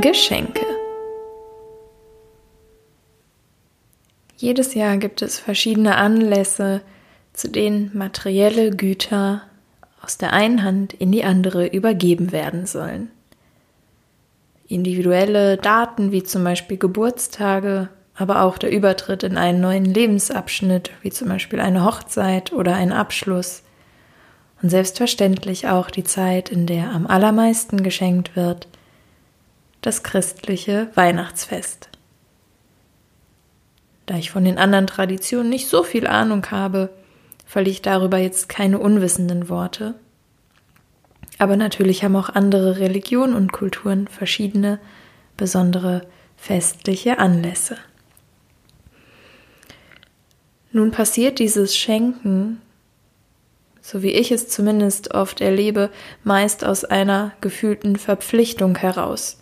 Geschenke. Jedes Jahr gibt es verschiedene Anlässe, zu denen materielle Güter aus der einen Hand in die andere übergeben werden sollen. Individuelle Daten wie zum Beispiel Geburtstage, aber auch der Übertritt in einen neuen Lebensabschnitt wie zum Beispiel eine Hochzeit oder ein Abschluss. Und selbstverständlich auch die Zeit, in der am allermeisten geschenkt wird, das christliche Weihnachtsfest. Da ich von den anderen Traditionen nicht so viel Ahnung habe, verliere ich darüber jetzt keine unwissenden Worte. Aber natürlich haben auch andere Religionen und Kulturen verschiedene besondere festliche Anlässe. Nun passiert dieses Schenken, so wie ich es zumindest oft erlebe, meist aus einer gefühlten Verpflichtung heraus.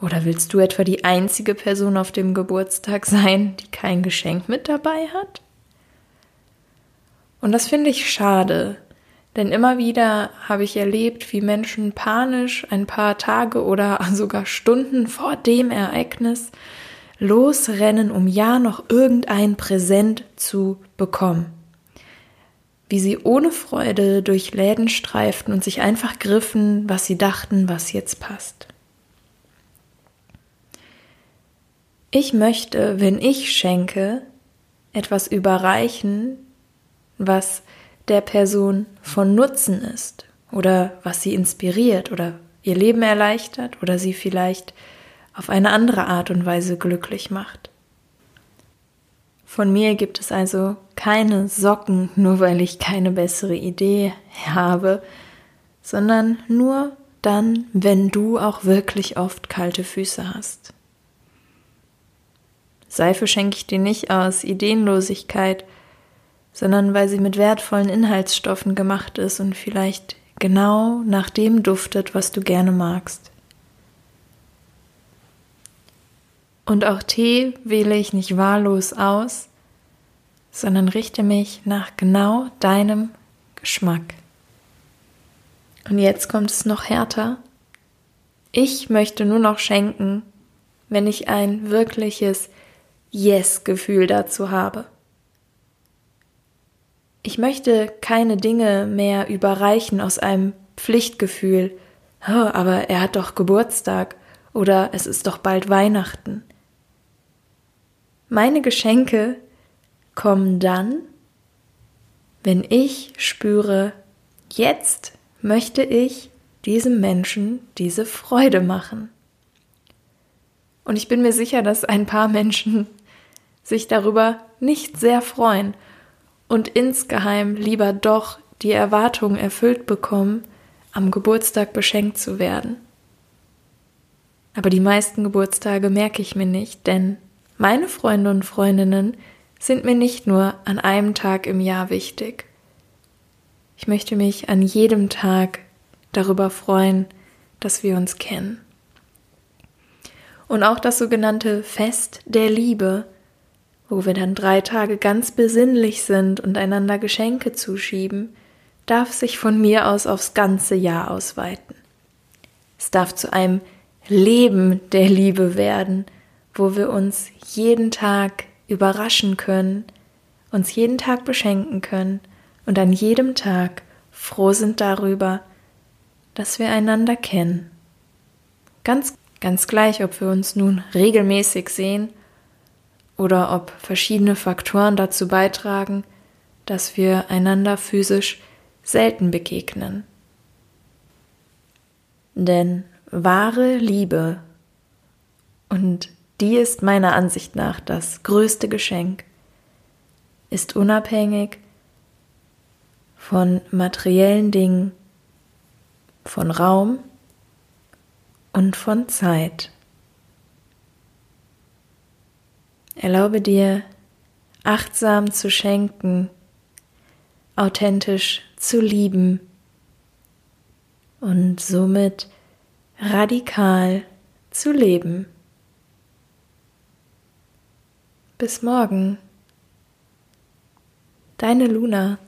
Oder willst du etwa die einzige Person auf dem Geburtstag sein, die kein Geschenk mit dabei hat? Und das finde ich schade, denn immer wieder habe ich erlebt, wie Menschen panisch ein paar Tage oder sogar Stunden vor dem Ereignis losrennen, um ja noch irgendein Präsent zu bekommen. Wie sie ohne Freude durch Läden streiften und sich einfach griffen, was sie dachten, was jetzt passt. Ich möchte, wenn ich schenke, etwas überreichen, was der Person von Nutzen ist oder was sie inspiriert oder ihr Leben erleichtert oder sie vielleicht auf eine andere Art und Weise glücklich macht. Von mir gibt es also keine Socken, nur weil ich keine bessere Idee habe, sondern nur dann, wenn du auch wirklich oft kalte Füße hast. Seife schenke ich dir nicht aus Ideenlosigkeit, sondern weil sie mit wertvollen Inhaltsstoffen gemacht ist und vielleicht genau nach dem duftet, was du gerne magst. Und auch Tee wähle ich nicht wahllos aus, sondern richte mich nach genau deinem Geschmack. Und jetzt kommt es noch härter. Ich möchte nur noch schenken, wenn ich ein wirkliches Yes-Gefühl dazu habe. Ich möchte keine Dinge mehr überreichen aus einem Pflichtgefühl, oh, aber er hat doch Geburtstag oder es ist doch bald Weihnachten. Meine Geschenke kommen dann, wenn ich spüre, jetzt möchte ich diesem Menschen diese Freude machen. Und ich bin mir sicher, dass ein paar Menschen sich darüber nicht sehr freuen und insgeheim lieber doch die Erwartung erfüllt bekommen, am Geburtstag beschenkt zu werden. Aber die meisten Geburtstage merke ich mir nicht, denn meine Freunde und Freundinnen sind mir nicht nur an einem Tag im Jahr wichtig. Ich möchte mich an jedem Tag darüber freuen, dass wir uns kennen. Und auch das sogenannte Fest der Liebe wo wir dann drei Tage ganz besinnlich sind und einander Geschenke zuschieben, darf sich von mir aus aufs ganze Jahr ausweiten. Es darf zu einem Leben der Liebe werden, wo wir uns jeden Tag überraschen können, uns jeden Tag beschenken können und an jedem Tag froh sind darüber, dass wir einander kennen. Ganz, ganz gleich, ob wir uns nun regelmäßig sehen oder ob verschiedene Faktoren dazu beitragen, dass wir einander physisch selten begegnen. Denn wahre Liebe, und die ist meiner Ansicht nach das größte Geschenk, ist unabhängig von materiellen Dingen, von Raum und von Zeit. Erlaube dir, achtsam zu schenken, authentisch zu lieben und somit radikal zu leben. Bis morgen. Deine Luna.